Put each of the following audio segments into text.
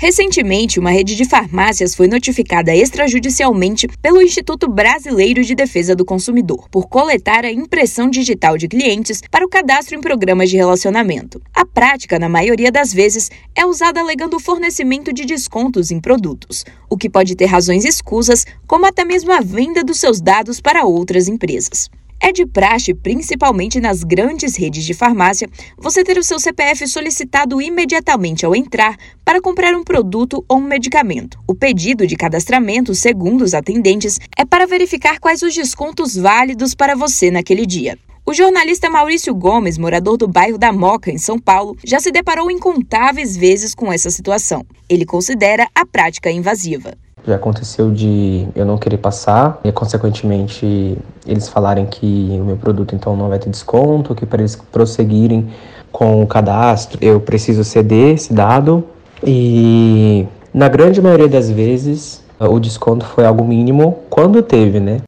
Recentemente, uma rede de farmácias foi notificada extrajudicialmente pelo Instituto Brasileiro de Defesa do Consumidor por coletar a impressão digital de clientes para o cadastro em programas de relacionamento. A prática, na maioria das vezes, é usada alegando o fornecimento de descontos em produtos, o que pode ter razões escusas, como até mesmo a venda dos seus dados para outras empresas. É de praxe, principalmente nas grandes redes de farmácia, você ter o seu CPF solicitado imediatamente ao entrar para comprar um produto ou um medicamento. O pedido de cadastramento, segundo os atendentes, é para verificar quais os descontos válidos para você naquele dia. O jornalista Maurício Gomes, morador do bairro da Moca, em São Paulo, já se deparou incontáveis vezes com essa situação. Ele considera a prática invasiva. Já aconteceu de eu não querer passar e, consequentemente, eles falarem que o meu produto então não vai ter desconto, que para eles prosseguirem com o cadastro eu preciso ceder esse dado e, na grande maioria das vezes, o desconto foi algo mínimo quando teve, né?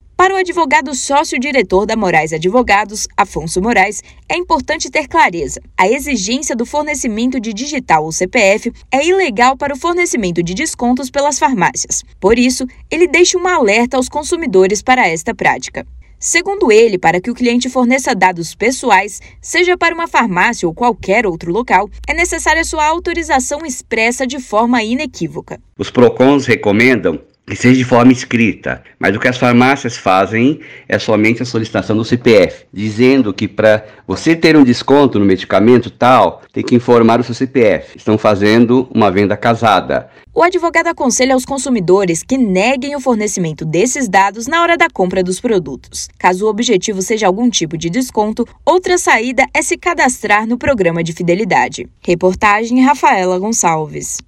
Advogado sócio-diretor da Moraes Advogados, Afonso Moraes, é importante ter clareza. A exigência do fornecimento de digital ou CPF é ilegal para o fornecimento de descontos pelas farmácias. Por isso, ele deixa um alerta aos consumidores para esta prática. Segundo ele, para que o cliente forneça dados pessoais, seja para uma farmácia ou qualquer outro local, é necessária sua autorização expressa de forma inequívoca. Os PROCONs recomendam que seja de forma escrita, mas o que as farmácias fazem é somente a solicitação do CPF, dizendo que para você ter um desconto no medicamento tal, tem que informar o seu CPF. Estão fazendo uma venda casada. O advogado aconselha aos consumidores que neguem o fornecimento desses dados na hora da compra dos produtos. Caso o objetivo seja algum tipo de desconto, outra saída é se cadastrar no programa de fidelidade. Reportagem Rafaela Gonçalves.